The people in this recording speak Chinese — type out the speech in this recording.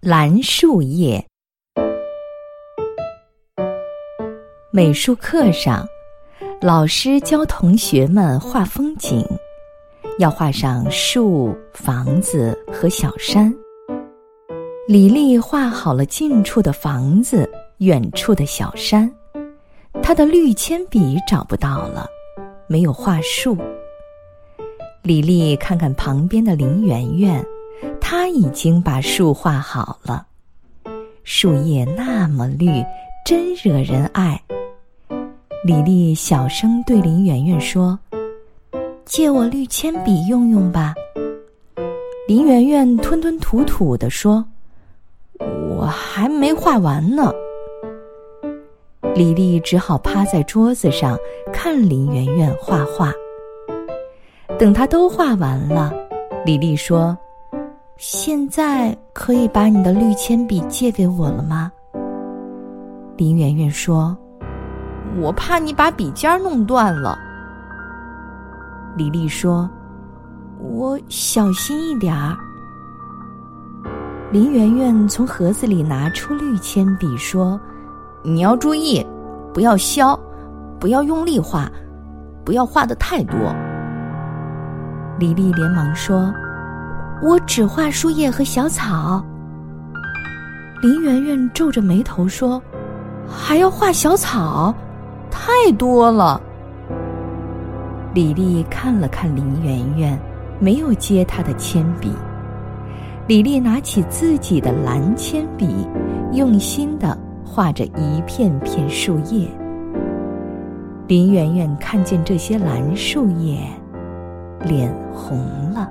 蓝树叶。美术课上，老师教同学们画风景，要画上树、房子和小山。李丽画好了近处的房子，远处的小山。她的绿铅笔找不到了，没有画树。李丽看看旁边的林媛媛。他已经把树画好了，树叶那么绿，真惹人爱。李丽小声对林媛媛说：“借我绿铅笔用用吧。”林媛媛吞吞吐吐地说：“我还没画完呢。”李丽只好趴在桌子上看林媛媛画画。等她都画完了，李丽说。现在可以把你的绿铅笔借给我了吗？林媛媛说：“我怕你把笔尖弄断了。”李丽说：“我小心一点儿。”林媛媛从盒子里拿出绿铅笔说：“你要注意，不要削，不要用力画，不要画的太多。”李丽连忙说。我只画树叶和小草。林媛媛皱着眉头说：“还要画小草，太多了。”李丽看了看林媛媛，没有接她的铅笔。李丽拿起自己的蓝铅笔，用心的画着一片片树叶。林媛媛看见这些蓝树叶，脸红了。